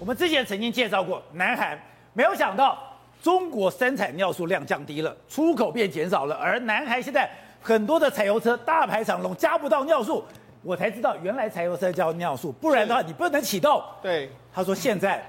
我们之前曾经介绍过南韩，没有想到中国生产尿素量降低了，出口便减少了，而南韩现在很多的柴油车大排长龙，加不到尿素，我才知道原来柴油车叫尿素，不然的话你不能启动。对，他说现在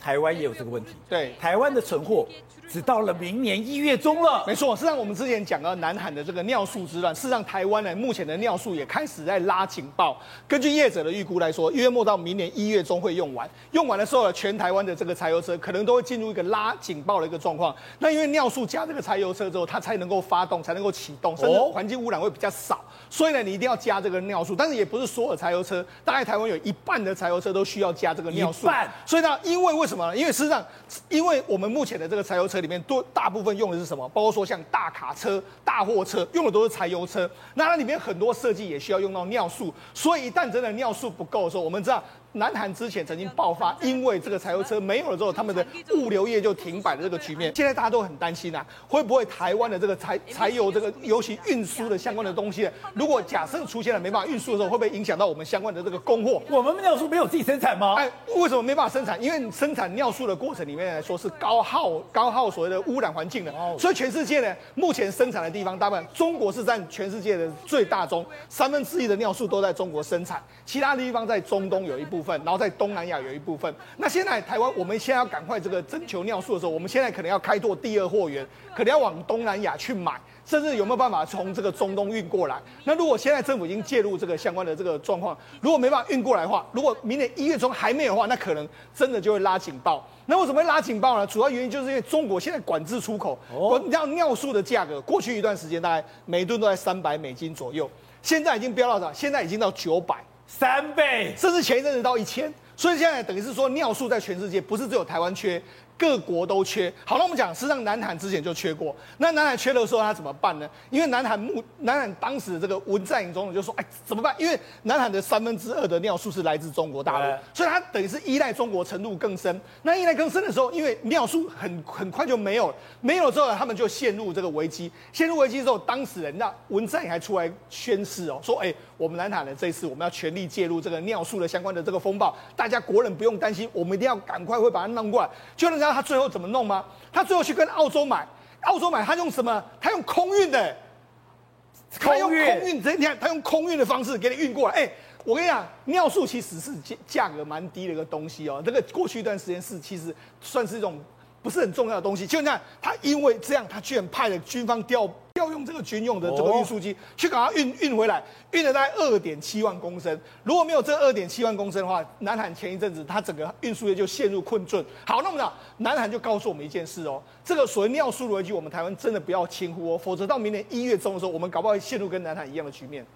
台湾也有这个问题，对，台湾的存货。只到了明年一月中了。没错，事实上我们之前讲到南韩的这个尿素之乱，事实上台湾呢目前的尿素也开始在拉警报。根据业者的预估来说，一月末到明年一月中会用完，用完的时候呢，全台湾的这个柴油车可能都会进入一个拉警报的一个状况。那因为尿素加这个柴油车之后，它才能够发动，才能够启动，甚至环境污染会比较少。所以呢，你一定要加这个尿素。但是也不是所有柴油车，大概台湾有一半的柴油车都需要加这个尿素。一半。所以呢，因为为什么呢？因为事实上，因为我们目前的这个柴油车里面多大部部分用的是什么？包括说像大卡车、大货车用的都是柴油车，那它里面很多设计也需要用到尿素，所以一旦真的尿素不够的时候，我们知道。南韩之前曾经爆发，因为这个柴油车没有了之后，他们的物流业就停摆的这个局面。现在大家都很担心啊，会不会台湾的这个柴柴油这个尤其运输的相关的东西，如果假设出现了没办法运输的时候，会不会影响到我们相关的这个供货？我们尿素没有自己生产吗？哎，为什么没办法生产？因为生产尿素的过程里面来说是高耗高耗所谓的污染环境的，所以全世界呢，目前生产的地方大部分中国是占全世界的最大宗，三分之一的尿素都在中国生产，其他的地方在中东有一部。部分，然后在东南亚有一部分。那现在台湾，我们现在要赶快这个征求尿素的时候，我们现在可能要开拓第二货源，可能要往东南亚去买，甚至有没有办法从这个中东运过来？那如果现在政府已经介入这个相关的这个状况，如果没办法运过来的话，如果明年一月中还没有的话，那可能真的就会拉警报。那为什么会拉警报呢？主要原因就是因为中国现在管制出口，哦，你知道尿素的价格，过去一段时间大概每吨都在三百美金左右，现在已经飙到啥？现在已经到九百。三倍，甚至前一阵子到一千，所以现在等于是说尿素在全世界不是只有台湾缺。各国都缺，好，了我们讲，实际上南韩之前就缺过。那南韩缺的时候，他怎么办呢？因为南韩目南韩当时的这个文在寅总统就说：“哎，怎么办？因为南韩的三分之二的尿素是来自中国大陆，所以他等于是依赖中国程度更深。那依赖更深的时候，因为尿素很很快就没有了，没有了之后，他们就陷入这个危机。陷入危机之后，当时人那文在寅还出来宣誓哦，说：哎，我们南韩的这一次我们要全力介入这个尿素的相关的这个风暴，大家国人不用担心，我们一定要赶快会把它弄过来。就人家。他最后怎么弄吗？他最后去跟澳洲买，澳洲买他用什么？他用空运的，他用空运，这你看他用空运的方式给你运过来。哎，我跟你讲，尿素其实是价价格蛮低的一个东西哦。这个过去一段时间是其实算是一种不是很重要的东西。就你看他因为这样，他居然派了军方调。要用这个军用的这个运输机去把它运运回来，运了大概二点七万公升。如果没有这二点七万公升的话，南韩前一阵子它整个运输业就陷入困顿。好，那么呢，南韩就告诉我们一件事哦，这个所谓尿素的危机，我们台湾真的不要轻忽哦，否则到明年一月中的时候，我们搞不好会陷入跟南韩一样的局面。